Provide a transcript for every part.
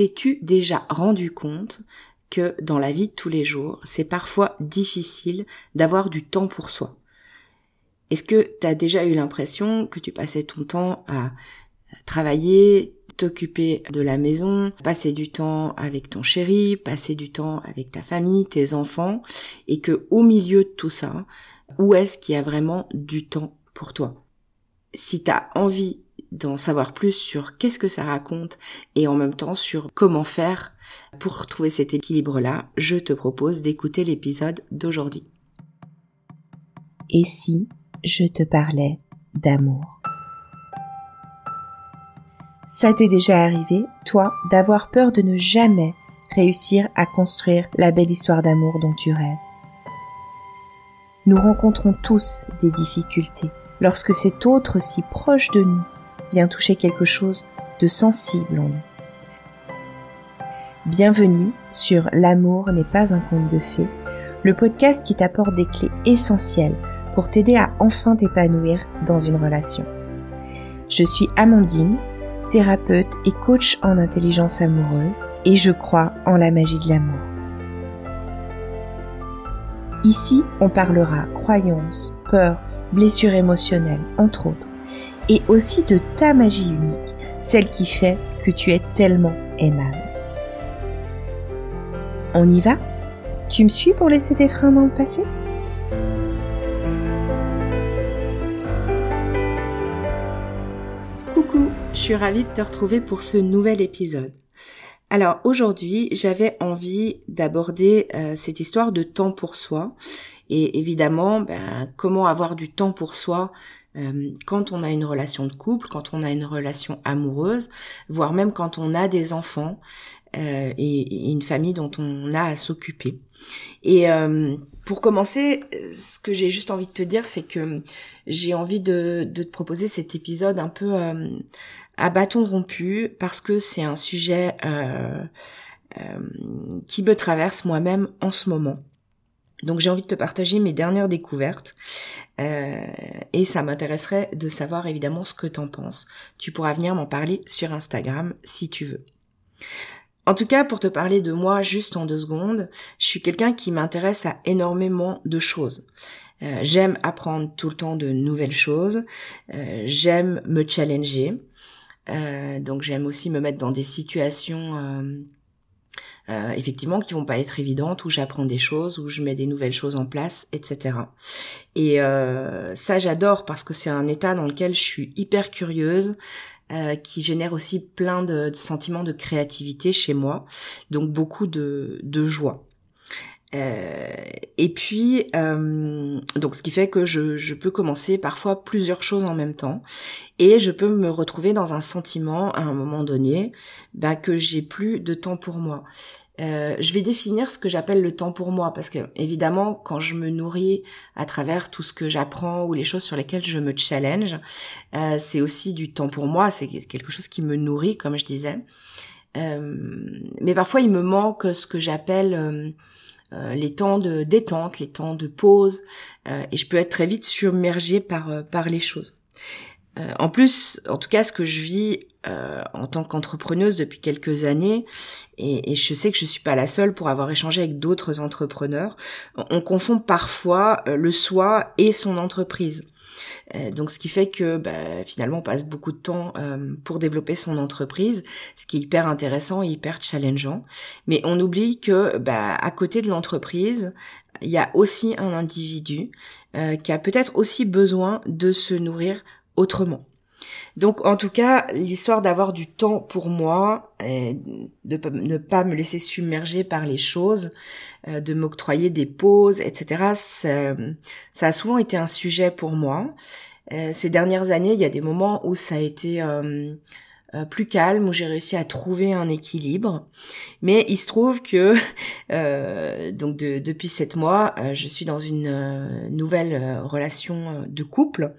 t'es-tu déjà rendu compte que dans la vie de tous les jours, c'est parfois difficile d'avoir du temps pour soi? Est-ce que tu as déjà eu l'impression que tu passais ton temps à travailler, t'occuper de la maison, passer du temps avec ton chéri, passer du temps avec ta famille, tes enfants, et que au milieu de tout ça, où est-ce qu'il y a vraiment du temps pour toi? Si tu as envie d'en savoir plus sur qu'est-ce que ça raconte et en même temps sur comment faire pour trouver cet équilibre-là, je te propose d'écouter l'épisode d'aujourd'hui. Et si je te parlais d'amour? Ça t'est déjà arrivé, toi, d'avoir peur de ne jamais réussir à construire la belle histoire d'amour dont tu rêves? Nous rencontrons tous des difficultés lorsque cet autre si proche de nous vient toucher quelque chose de sensible en nous. Bienvenue sur L'amour n'est pas un conte de fées, le podcast qui t'apporte des clés essentielles pour t'aider à enfin t'épanouir dans une relation. Je suis Amandine, thérapeute et coach en intelligence amoureuse et je crois en la magie de l'amour. Ici, on parlera croyances, peurs, blessures émotionnelles, entre autres, et aussi de ta magie unique, celle qui fait que tu es tellement aimable. On y va? Tu me suis pour laisser tes freins dans le passé? Je suis ravie de te retrouver pour ce nouvel épisode. Alors aujourd'hui, j'avais envie d'aborder euh, cette histoire de temps pour soi et évidemment, ben, comment avoir du temps pour soi euh, quand on a une relation de couple, quand on a une relation amoureuse, voire même quand on a des enfants euh, et, une famille dont on a à s'occuper. Et pour commencer, ce que j'ai juste envie de te dire, c'est que j'ai envie de, de, te proposer cet épisode un peu à bâton rompu parce que c'est un sujet euh, euh, qui me traverse moi-même en ce moment. Donc j'ai envie de te partager mes dernières découvertes euh, et ça m'intéresserait de savoir évidemment ce que t'en penses. Tu pourras venir m'en parler sur Instagram si tu veux. En tout cas, pour te parler de moi juste en deux secondes, je suis quelqu'un qui m'intéresse à énormément de choses. j'aime apprendre tout le temps de nouvelles choses, j'aime me challenger, euh, donc j'aime aussi me mettre dans des situations euh, effectivement qui vont pas être évidentes où j'apprends des choses où je mets des nouvelles choses en place etc et euh, ça j'adore parce que c'est un état dans lequel je suis hyper curieuse euh, qui génère aussi plein de, de, sentiments de créativité chez moi. Donc beaucoup de, de joie euh, et puis, euh, donc, ce qui fait que je, je, peux commencer parfois plusieurs choses en même temps, et je peux me retrouver dans un sentiment à un moment donné bah, que j'ai plus de temps pour moi. Euh, je vais définir ce que j'appelle le temps pour moi, parce que évidemment, quand je me nourris à travers tout ce que j'apprends ou les choses sur lesquelles je me challenge, euh, c'est aussi du temps pour moi. C'est quelque chose qui me nourrit, comme je disais. Euh, mais parfois, il me manque ce que j'appelle euh, les temps de détente, les temps de pause, euh, et je peux être très vite submergée par euh, par les choses. en plus, en tout cas, ce que je vis en tant qu'entrepreneuse depuis quelques années, et, et, je sais que je suis pas la seule pour avoir échangé avec d'autres entrepreneurs, on confond parfois le soi et son entreprise. Euh, donc ce qui fait que bah, finalement on passe beaucoup de temps euh, pour développer son entreprise, ce qui est hyper intéressant et hyper challengeant. Mais on oublie que bah, à côté de l'entreprise, il y a aussi un individu euh, qui a peut-être aussi besoin de se nourrir autrement. Donc en tout cas, l'histoire d'avoir du temps pour moi, de ne pas me laisser submerger par les choses, euh, de m'octroyer des pauses, etc. Ça, a souvent été un sujet pour moi. Euh, ces dernières années, il y a des moments où ça a été euh, plus calme, où j'ai réussi à trouver un équilibre. Mais il se trouve que donc depuis sept mois, je suis dans une nouvelle relation de couple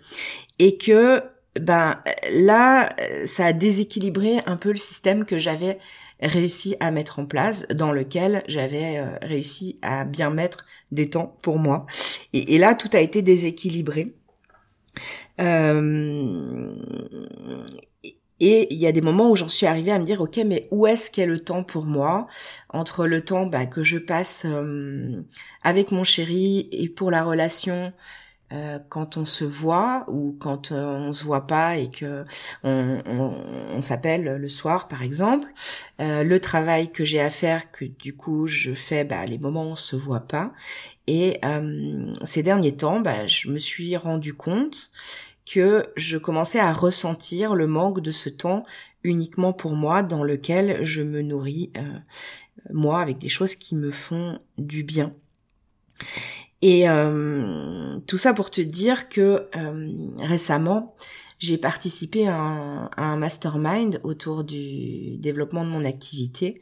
et que ben là, ça a déséquilibré un peu le système que j'avais réussi à mettre en place, dans lequel j'avais euh, réussi à bien mettre des temps pour moi. Et, là, tout a été déséquilibré. Euh, Et il y a des moments où j'en suis arrivée à me dire, ok, mais où est-ce qu'est le temps pour moi? Entre le temps bah, que je passe euh, avec mon chéri et pour la relation euh, quand on se voit ou quand euh, on se voit pas et que on, s'appelle le soir par exemple, le travail que j'ai à faire que du coup je fais bah, les moments où on se voit pas et ces derniers temps bah, je me suis rendu compte que je commençais à ressentir le manque de ce temps uniquement pour moi dans lequel je me nourris euh, moi avec des choses qui me font du bien. Et euh, tout ça pour te dire que euh, récemment, j'ai participé à un, à un, mastermind autour du développement de mon activité.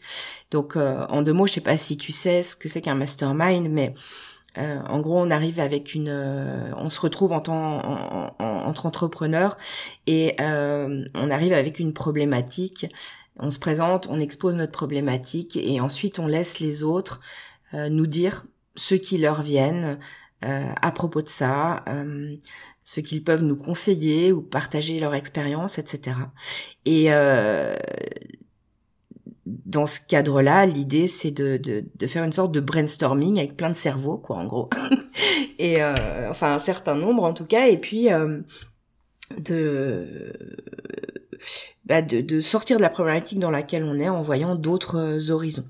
Donc, en deux mots, je sais pas si tu sais ce que c'est qu'un mastermind, mais euh, en gros, on arrive avec une, euh, on se retrouve en tant en, entre entrepreneurs et euh, on arrive avec une problématique. On se présente, on expose notre problématique et ensuite on laisse les autres nous dire ce qui leur viennent à propos de ça, ce qu'ils peuvent nous conseiller ou partager leur expérience, etc. Et dans ce cadre-là, l'idée c'est de, de, faire une sorte de brainstorming avec plein de cerveaux, quoi, en gros, et euh, enfin un certain nombre en tout cas, et puis euh, bah, de, de sortir de la problématique dans laquelle on est en voyant d'autres horizons.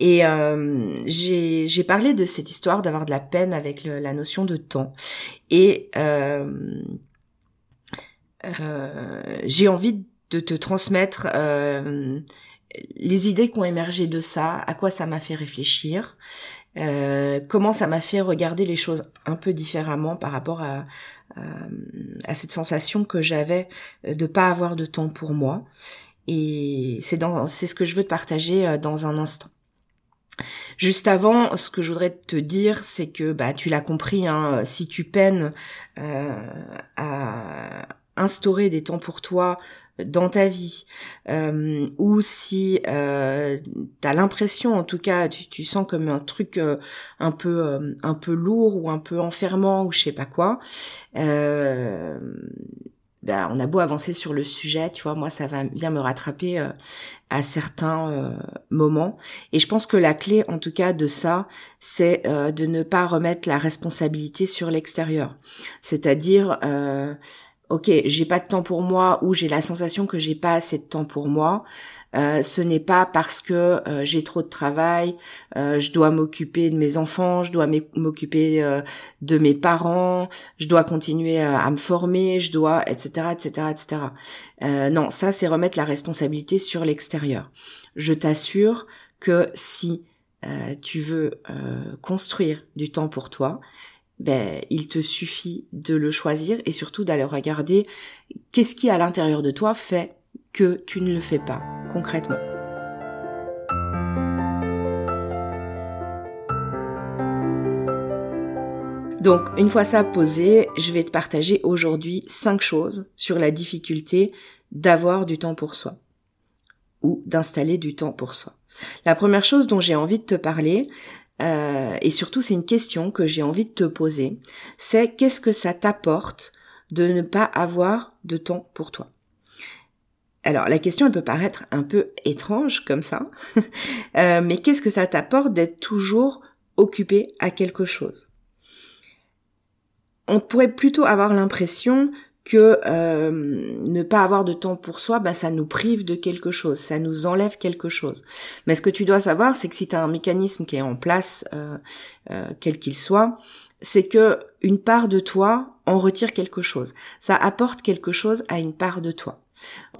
Et euh, j'ai parlé de cette histoire d'avoir de la peine avec la notion de temps, et euh, euh, j'ai envie de te transmettre euh, les idées qui ont émergé de ça, à quoi ça m'a fait réfléchir, euh, comment ça m'a fait regarder les choses un peu différemment par rapport à, à, cette sensation que j'avais de pas avoir de temps pour moi. Et c'est dans, c'est ce que je veux te partager euh, dans un instant. Juste avant, ce que je voudrais te dire, c'est que bah tu l'as compris, hein, si tu peines euh, à instaurer des temps pour toi dans ta vie, euh, ou si euh, tu as l'impression, en tout cas, tu, sens comme un truc euh, un peu euh, un peu lourd ou un peu enfermant ou je sais pas quoi, euh, ben, on a beau avancer sur le sujet, tu vois, moi ça va vient me rattraper à certains moments. Et je pense que la clé, en tout cas, de ça, c'est de ne pas remettre la responsabilité sur l'extérieur. C'est-à-dire ok, j'ai pas de temps pour moi ou j'ai la sensation que j'ai pas assez de temps pour moi, euh, ce n'est pas parce que euh, j'ai trop de travail, euh, je dois m'occuper de mes enfants, je dois m'occuper de mes parents, je dois continuer à, me former, je dois, etc., etc., etc. non, ça c'est remettre la responsabilité sur l'extérieur. Je t'assure que si tu veux construire du temps pour toi, ben, il te suffit de le choisir et surtout d'aller regarder qu'est-ce qui à l'intérieur de toi fait que tu ne le fais pas concrètement. Donc, une fois ça posé, je vais te partager aujourd'hui cinq choses sur la difficulté d'avoir du temps pour soi ou d'installer du temps pour soi. La première chose dont j'ai envie de te parler, euh, et surtout c'est une question que j'ai envie de te poser, c'est qu'est-ce que ça t'apporte de ne pas avoir de temps pour toi? Alors la question elle peut paraître un peu étrange comme ça, euh, mais qu'est-ce que ça t'apporte d'être toujours occupé à quelque chose? On pourrait plutôt avoir l'impression que euh, ne pas avoir de temps pour soi, bah, ça nous prive de quelque chose, ça nous enlève quelque chose. Mais ce que tu dois savoir, c'est que si tu as un mécanisme qui est en place, euh, quel qu'il soit, c'est que une part de toi en retire quelque chose. Ça apporte quelque chose à une part de toi.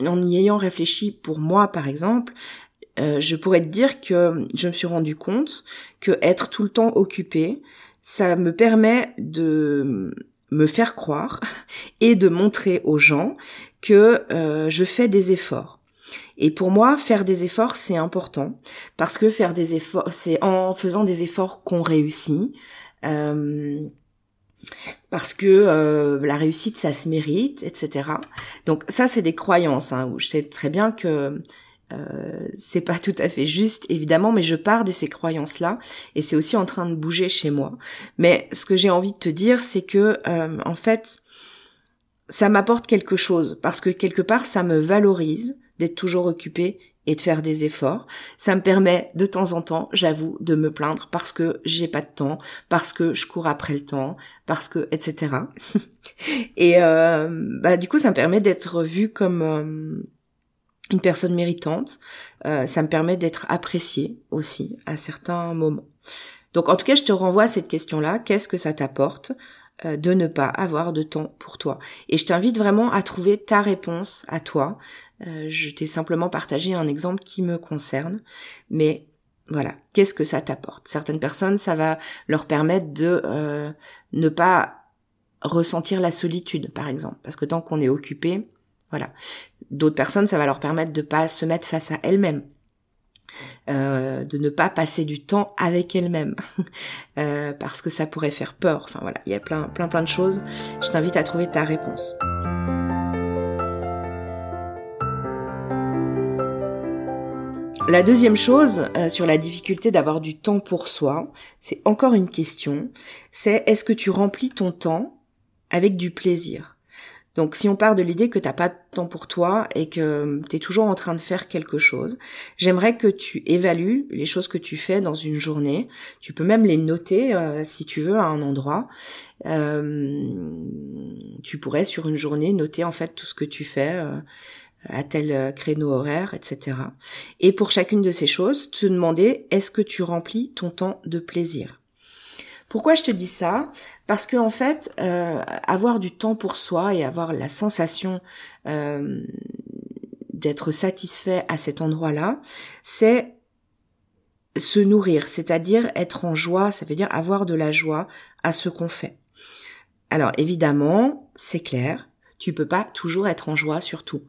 En y ayant réfléchi pour moi, par exemple, je pourrais te dire que je me suis rendu compte que être tout le temps occupé, ça me permet de me faire croire et de montrer aux gens que euh, je fais des efforts. Et pour moi, faire des efforts, c'est important parce que faire des efforts, c'est en faisant des efforts qu'on réussit. Euh, parce que euh, la réussite, ça se mérite, etc. Donc ça, c'est des croyances hein, où je sais très bien que euh, c'est pas tout à fait juste, évidemment, mais je pars de ces croyances-là et c'est aussi en train de bouger chez moi. Mais ce que j'ai envie de te dire, c'est que en fait, ça m'apporte quelque chose parce que quelque part ça me valorise d'être toujours occupée et de faire des efforts. Ça me permet de temps en temps, j'avoue, de me plaindre parce que j'ai pas de temps, parce que je cours après le temps, parce que etc. et euh, bah du coup, ça me permet d'être vue comme euh, une personne méritante. Euh, ça me permet d'être appréciée aussi à certains moments. Donc en tout cas, je te renvoie à cette question-là. Qu'est-ce que ça t'apporte euh, de ne pas avoir de temps pour toi? Et je t'invite vraiment à trouver ta réponse à toi. Euh, je t'ai simplement partagé un exemple qui me concerne, mais voilà, qu'est-ce que ça t'apporte? Certaines personnes, ça va leur permettre de euh, ne pas ressentir la solitude, par exemple, parce que tant qu'on est occupé, voilà. D'autres personnes, ça va leur permettre de pas se mettre face à elles-mêmes. Euh, de ne pas passer du temps avec elles-mêmes parce que ça pourrait faire peur. Enfin voilà, il y a plein plein plein de choses. Je t'invite à trouver ta réponse. La deuxième chose euh, sur la difficulté d'avoir du temps pour soi, c'est encore une question, c'est est-ce que tu remplis ton temps avec du plaisir? Donc si on part de l'idée que t'as pas de temps pour toi et que tu es toujours en train de faire quelque chose, j'aimerais que tu évalues les choses que tu fais dans une journée. Tu peux même les noter euh, si tu veux à un endroit. Euh, tu pourrais sur une journée noter en fait tout ce que tu fais à tel euh, créneau horaire, etc. Et pour chacune de ces choses, te demander est-ce que tu remplis ton temps de plaisir? Pourquoi je te dis ça? Parce que en fait, euh, avoir du temps pour soi et avoir la sensation euh, d'être satisfait à cet endroit-là, c'est se nourrir, c'est-à-dire être en joie, ça veut dire avoir de la joie à ce qu'on fait. Alors évidemment, c'est clair, tu peux pas toujours être en joie sur tout.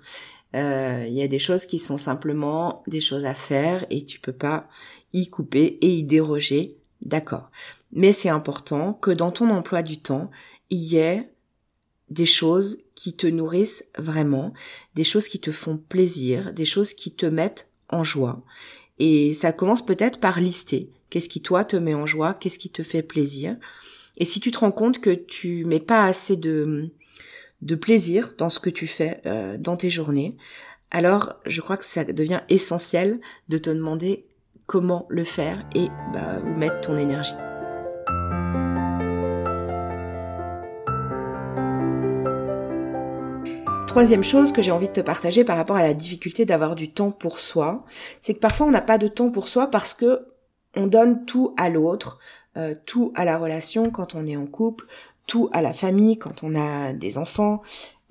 Euh, il y a des choses qui sont simplement des choses à faire et tu peux pas y couper et y déroger, d'accord. Mais c'est important que dans ton emploi du temps, il y ait des choses qui te nourrissent vraiment, des choses qui te font plaisir, des choses qui te mettent en joie. Et ça commence peut-être par lister. Qu'est-ce qui toi te met en joie? Qu'est-ce qui te fait plaisir? Et si tu te rends compte que tu mets pas assez de de plaisir dans ce que tu fais euh, dans tes journées, alors je crois que ça devient essentiel de te demander comment le faire et bah, où mettre ton énergie. Troisième chose que j'ai envie de te partager par rapport à la difficulté d'avoir du temps pour soi, c'est que parfois on n'a pas de temps pour soi parce que on donne tout à l'autre, euh, tout à la relation quand on est en couple, tout à la famille quand on a des enfants,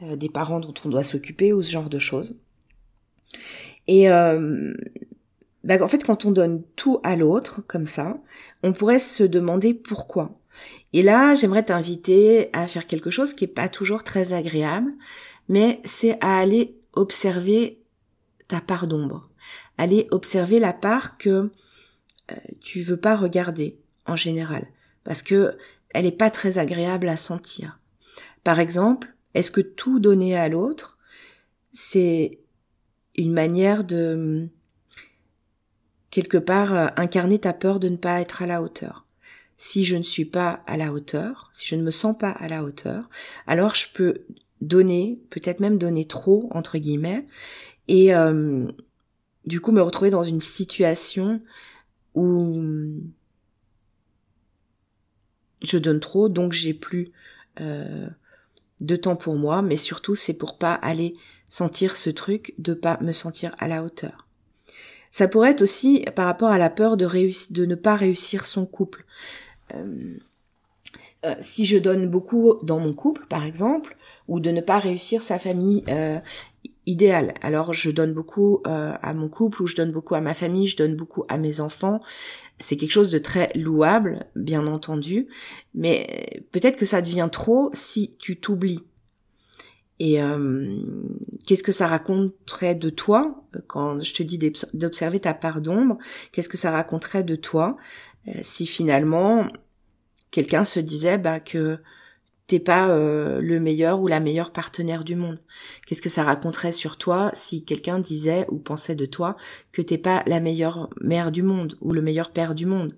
euh, des parents dont on doit s'occuper ou ce genre de choses. Et euh, bah, en fait, quand on donne tout à l'autre comme ça, on pourrait se demander pourquoi. Et là, j'aimerais t'inviter à faire quelque chose qui est pas toujours très agréable, mais c'est à aller observer ta part d'ombre, aller observer la part que euh, tu veux pas regarder en général, parce que elle n'est pas très agréable à sentir. Par exemple, est-ce que tout donner à l'autre, c'est une manière de quelque part euh, incarner ta peur de ne pas être à la hauteur? Si je ne suis pas à la hauteur, si je ne me sens pas à la hauteur, alors je peux donner, peut-être même donner trop entre guillemets, et euh, du coup me retrouver dans une situation où je donne trop, donc j'ai plus euh, de temps pour moi, mais surtout c'est pour pas aller sentir ce truc de pas me sentir à la hauteur. Ça pourrait être aussi par rapport à la peur de, ne pas réussir son couple. Euh, euh, si je donne beaucoup dans mon couple, par exemple, ou de ne pas réussir sa famille idéale. Alors je donne beaucoup à mon couple, ou je donne beaucoup à ma famille, je donne beaucoup à mes enfants, c'est quelque chose de très louable, bien entendu, mais peut-être que ça devient trop si tu t'oublies. Et euh, qu'est-ce que ça raconterait de toi quand je te dis d'observer ta part d'ombre Qu'est-ce que ça raconterait de toi euh, si finalement quelqu'un se disait bah que t'es pas euh, le meilleur ou la meilleure partenaire du monde. Qu'est-ce que ça raconterait sur toi si quelqu'un disait ou pensait de toi que t'es pas la meilleure mère du monde ou le meilleur père du monde?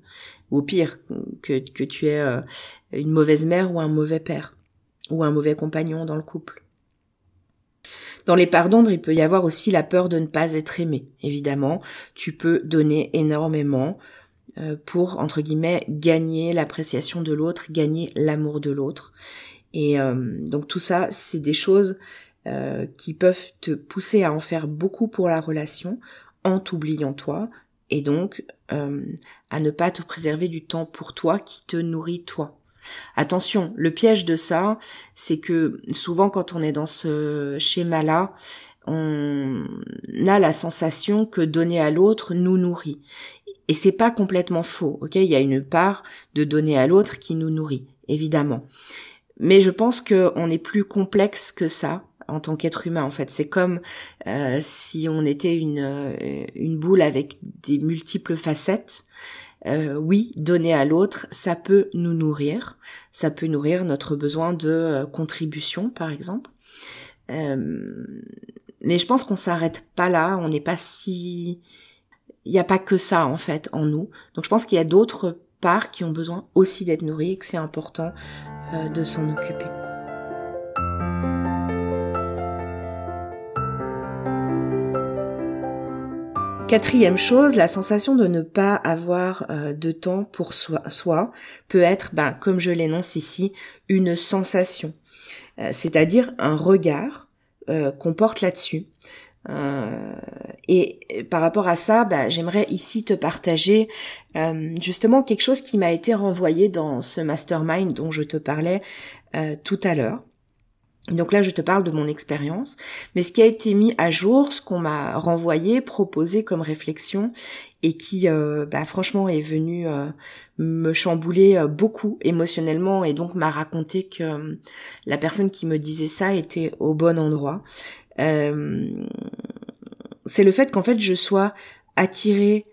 Ou pire que, que tu es euh, une mauvaise mère ou un mauvais père ou un mauvais compagnon dans le couple? Dans les parts d'ombre, il peut y avoir aussi la peur de ne pas être aimé. Évidemment, tu peux donner énormément pour, entre guillemets, gagner l'appréciation de l'autre, gagner l'amour de l'autre. Et euh, donc tout ça, c'est des choses euh, qui peuvent te pousser à en faire beaucoup pour la relation en t'oubliant toi et donc à ne pas te préserver du temps pour toi qui te nourrit toi. Attention, le piège de ça, c'est que souvent quand on est dans ce schéma-là, on a la sensation que donner à l'autre nous nourrit. Et c'est pas complètement faux, ok? Il y a une part de donner à l'autre qui nous nourrit, évidemment. Mais je pense qu'on est plus complexe que ça en tant qu'être humain. En fait, c'est comme euh, si on était une, euh, une boule avec des multiples facettes. Euh, oui, donner à l'autre, ça peut nous nourrir, ça peut nourrir notre besoin de contribution, par exemple. mais je pense qu'on s'arrête pas là, on n'est pas si il n'y a pas que ça en fait en nous. Donc je pense qu'il y a d'autres parts qui ont besoin aussi d'être nourries et que c'est important euh, de s'en occuper. Quatrième chose, la sensation de ne pas avoir euh, de temps pour soi, peut être, ben, comme je l'énonce ici, une sensation, euh, c'est-à-dire un regard qu'on porte là-dessus. Euh, et par rapport à ça, bah, j'aimerais ici te partager euh, justement quelque chose qui m'a été renvoyé dans ce mastermind dont je te parlais euh, tout à l'heure. Donc là, je te parle de mon expérience, mais ce qui a été mis à jour, ce qu'on m'a renvoyé, proposé comme réflexion, et qui, bah, franchement, est venu me chambouler beaucoup émotionnellement, et donc m'a raconté que la personne qui me disait ça était au bon endroit. Euh, c'est le fait qu'en fait je sois attirée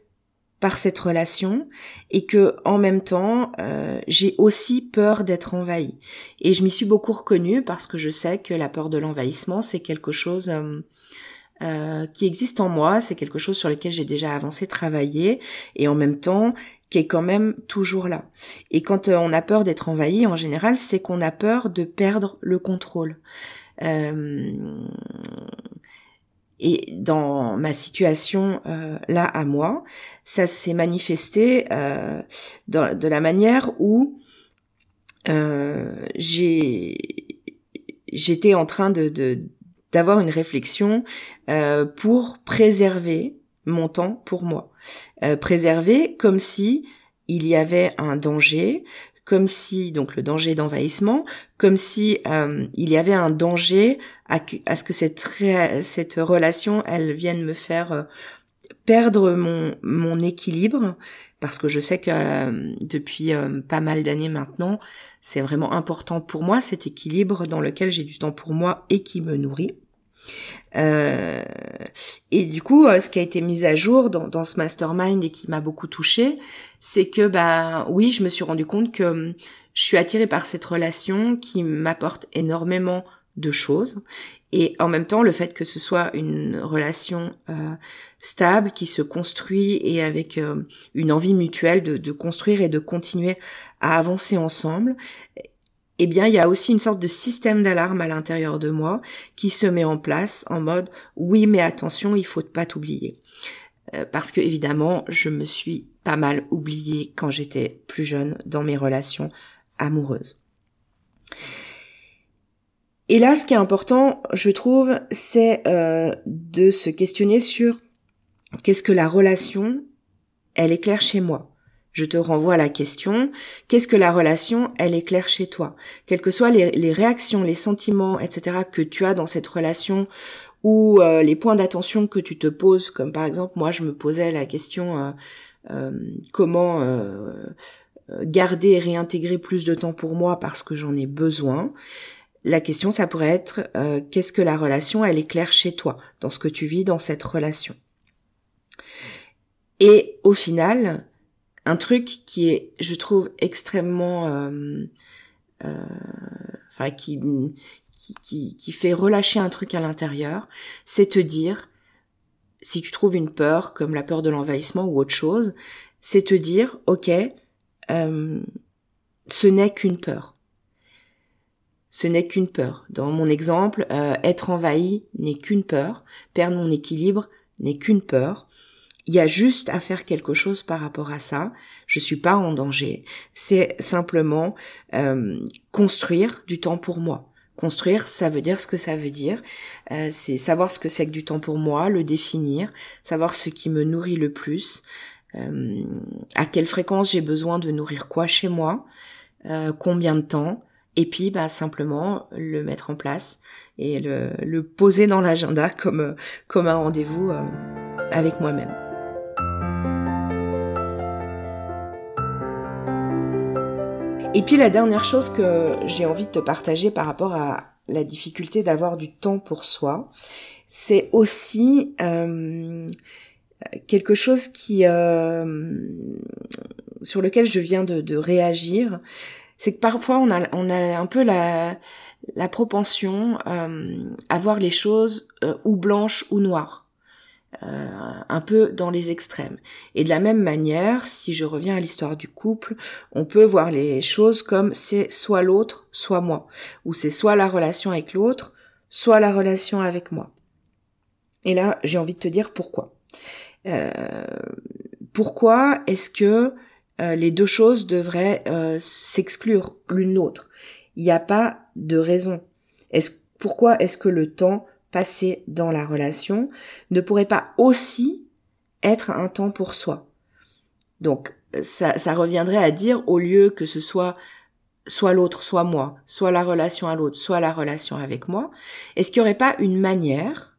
par cette relation et que en même temps euh, j'ai aussi peur d'être envahie. Et je m'y suis beaucoup reconnue parce que je sais que la peur de l'envahissement c'est quelque chose euh, qui existe en moi c'est quelque chose sur lequel j'ai déjà avancé travaillé et en même temps qui est quand même toujours là. Et quand on a peur d'être envahi en général c'est qu'on a peur de perdre le contrôle euh, et dans ma situation euh, là à moi, ça s'est manifesté euh, de la manière où j'étais en train d'avoir une réflexion pour préserver mon temps pour moi, préserver comme si il y avait un danger, comme si donc le danger d'envahissement, comme si euh, il y avait un danger à, ce que cette relation elle vienne me faire euh, perdre mon mon équilibre parce que je sais que euh, depuis pas mal d'années maintenant, c'est vraiment important pour moi cet équilibre dans lequel j'ai du temps pour moi et qui me nourrit. Euh, et du coup, ce qui a été mis à jour dans, ce mastermind et qui m'a beaucoup touchée, c'est que ben oui, je me suis rendu compte que hum, je suis attirée par cette relation qui m'apporte énormément de choses. Et en même temps le fait que ce soit une relation euh, stable qui se construit et avec euh, une envie mutuelle de, construire et de continuer à avancer ensemble eh bien il y a aussi une sorte de système d'alarme à l'intérieur de moi qui se met en place en mode oui mais attention il faut pas t'oublier euh, parce que évidemment je me suis pas mal oublié quand j'étais plus jeune dans mes relations amoureuses. Et là, ce qui est important, je trouve, c'est euh, de se questionner sur qu'est-ce que la relation, elle éclaire chez moi. Je te renvoie à la question, qu'est-ce que la relation, elle éclaire chez toi? Quelles que soient les, réactions, les sentiments, etc. que tu as dans cette relation ou euh, les points d'attention que tu te poses, comme par exemple, moi, je me posais la question, euh, euh, comment garder et réintégrer plus de temps pour moi parce que j'en ai besoin? La question, ça pourrait être qu'est-ce que la relation, elle éclaire chez toi, dans ce que tu vis dans cette relation? Et au final, un truc qui est, je trouve, extrêmement, euh, enfin, qui, qui, qui fait relâcher un truc à l'intérieur, c'est te dire, si tu trouves une peur, comme la peur de l'envahissement ou autre chose, c'est te dire, ok, euh, ce n'est qu'une peur. ce n'est qu'une peur. Dans mon exemple, euh, être envahi n'est qu'une peur, perdre mon équilibre n'est qu'une peur. Il y a juste à faire quelque chose par rapport à ça. Je suis pas en danger. C'est simplement euh, construire du temps pour moi. Construire, ça veut dire ce que ça veut dire. Euh, c'est savoir ce que c'est que du temps pour moi, le définir, savoir ce qui me nourrit le plus, euh, à quelle fréquence j'ai besoin de nourrir quoi chez moi, combien de temps, et puis bah simplement le mettre en place et le, le poser dans l'agenda comme comme un rendez-vous avec moi-même. Et puis la dernière chose que j'ai envie de te partager par rapport à la difficulté d'avoir du temps pour soi, c'est aussi euh, quelque chose qui euh, sur lequel je viens de, réagir, c'est que parfois on a, un peu la, propension euh, à voir les choses ou blanches ou noires. Euh, un peu dans les extrêmes. Et de la même manière, si je reviens à l'histoire du couple, on peut voir les choses comme c'est soit l'autre, soit moi, ou c'est soit la relation avec l'autre, soit la relation avec moi. Et là, j'ai envie de te dire pourquoi. Euh, pourquoi est-ce que euh, les deux choses devraient s'exclure l'une l'autre? Il n'y a pas de raison. Est-ce, pourquoi est-ce que le temps passé dans la relation ne pourrait pas aussi être un temps pour soi. Donc ça, reviendrait à dire au lieu que ce soit soit l'autre, soit moi, soit la relation à l'autre, soit la relation avec moi, est-ce qu'il n'y aurait pas une manière,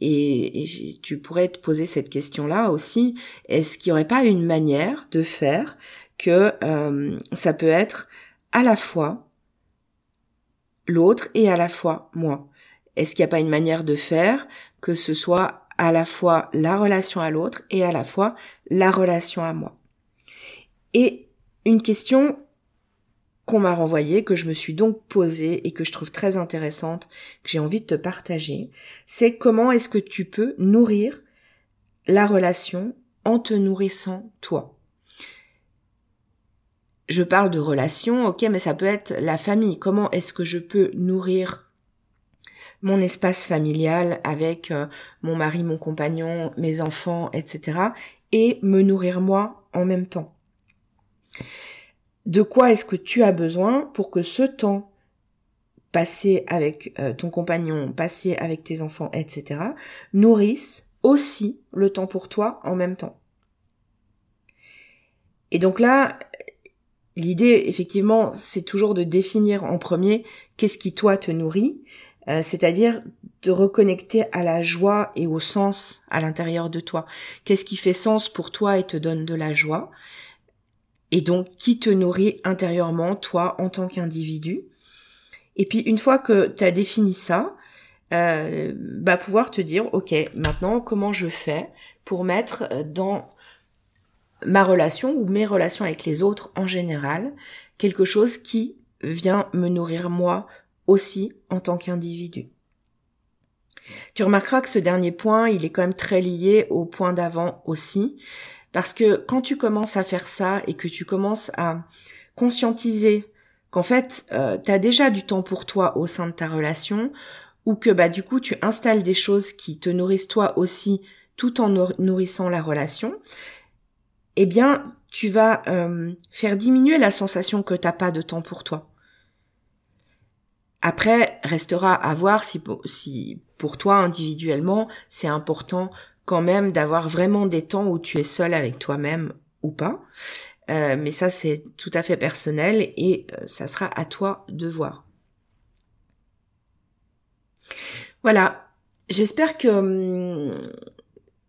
et, tu pourrais te poser cette question-là aussi, est-ce qu'il n'y aurait pas une manière de faire que euh, ça peut être à la fois l'autre et à la fois moi? Est-ce qu'il n'y a pas une manière de faire que ce soit à la fois la relation à l'autre et à la fois la relation à moi? Et une question qu'on m'a renvoyée, que je me suis donc posée et que je trouve très intéressante, que j'ai envie de te partager, c'est comment est-ce que tu peux nourrir la relation en te nourrissant toi? Je parle de relation, ok, mais ça peut être la famille. Comment est-ce que je peux nourrir mon espace familial avec euh, mon mari, mon compagnon, mes enfants, etc. et me nourrir moi en même temps. De quoi est-ce que tu as besoin pour que ce temps passé avec euh, ton compagnon, passé avec tes enfants, etc., nourrisse aussi le temps pour toi en même temps? Et donc là, l'idée, effectivement, c'est toujours de définir en premier qu'est-ce qui toi te nourrit, euh, c'est-à-dire de reconnecter à la joie et au sens à l'intérieur de toi. Qu'est-ce qui fait sens pour toi et te donne de la joie Et donc, qui te nourrit intérieurement, toi, en tant qu'individu Et puis, une fois que tu as défini ça, euh, bah pouvoir te dire, ok, maintenant, comment je fais pour mettre euh, dans ma relation ou mes relations avec les autres en général quelque chose qui vient me nourrir moi aussi en tant qu'individu. Tu remarqueras que ce dernier point, il est quand même très lié au point d'avant aussi, parce que quand tu commences à faire ça et que tu commences à conscientiser qu'en fait, euh, tu as déjà du temps pour toi au sein de ta relation, ou que bah du coup tu installes des choses qui te nourrissent toi aussi tout en nourrissant la relation, eh bien tu vas euh, faire diminuer la sensation que t'as pas de temps pour toi. Après, restera à voir si, pour toi individuellement, c'est important quand même d'avoir vraiment des temps où tu es seul avec toi-même ou pas. Euh, mais ça, c'est tout à fait personnel et euh, ça sera à toi de voir. Voilà. J'espère que hum,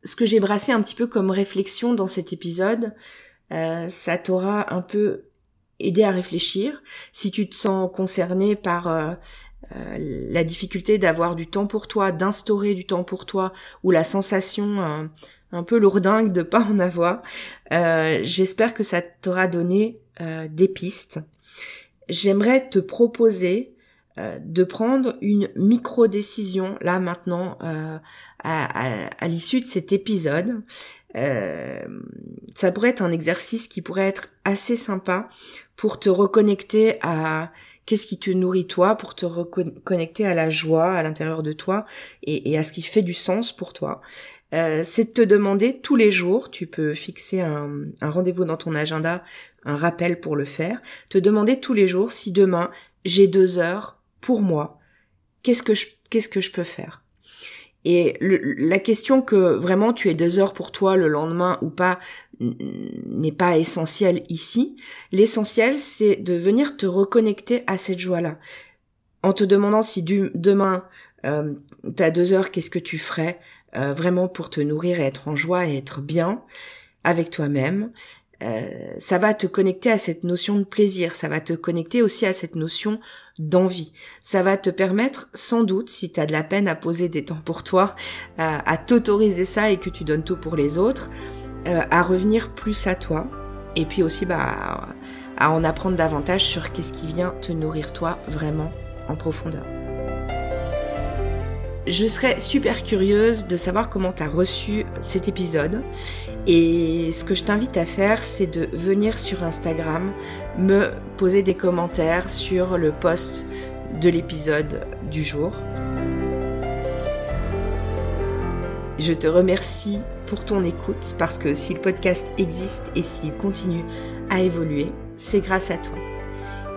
ce que j'ai brassé un petit peu comme réflexion dans cet épisode, euh, ça t'aura un peu aider à réfléchir. Si tu te sens concerné par euh, euh, la difficulté d'avoir du temps pour toi, d'instaurer du temps pour toi, ou la sensation euh, un peu lourdingue de pas en avoir, j'espère que ça t'aura donné des pistes. J'aimerais te proposer de prendre une micro-décision là maintenant à l'issue de cet épisode. Euh, ça pourrait être un exercice qui pourrait être assez sympa pour te reconnecter à qu'est-ce qui te nourrit toi pour te reconnecter à la joie à l'intérieur de toi et, à ce qui fait du sens pour toi. Euh, c'est de te demander tous les jours, tu peux fixer un, rendez-vous dans ton agenda, un rappel pour le faire, te demander tous les jours si demain j'ai deux heures pour moi, qu'est-ce que je peux faire? Et la question que vraiment tu aies deux heures pour toi le lendemain ou pas n'est pas essentielle ici. L'essentiel, c'est de venir te reconnecter à cette joie-là. En te demandant si du, demain, euh, tu as deux heures, qu'est-ce que tu ferais euh, vraiment pour te nourrir et être en joie et être bien avec toi-même. Euh, ça va te connecter à cette notion de plaisir, ça va te connecter aussi à cette notion d'envie. Ça va te permettre, sans doute, si tu as de la peine à poser des temps pour toi, à t'autoriser ça et que tu donnes tout pour les autres, euh, à revenir plus à toi. Et puis aussi, bah, à en apprendre davantage sur qu'est-ce qui vient te nourrir toi vraiment en profondeur. Je serais super curieuse de savoir comment tu as reçu cet épisode. Et ce que je t'invite à faire, c'est de venir sur Instagram me poser des commentaires sur le post de l'épisode du jour. Je te remercie pour ton écoute parce que si le podcast existe et s'il continue à évoluer, c'est grâce à toi.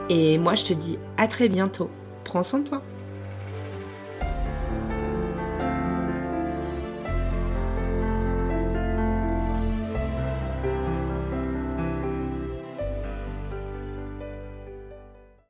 Et moi je te dis à très bientôt. Prends soin de toi.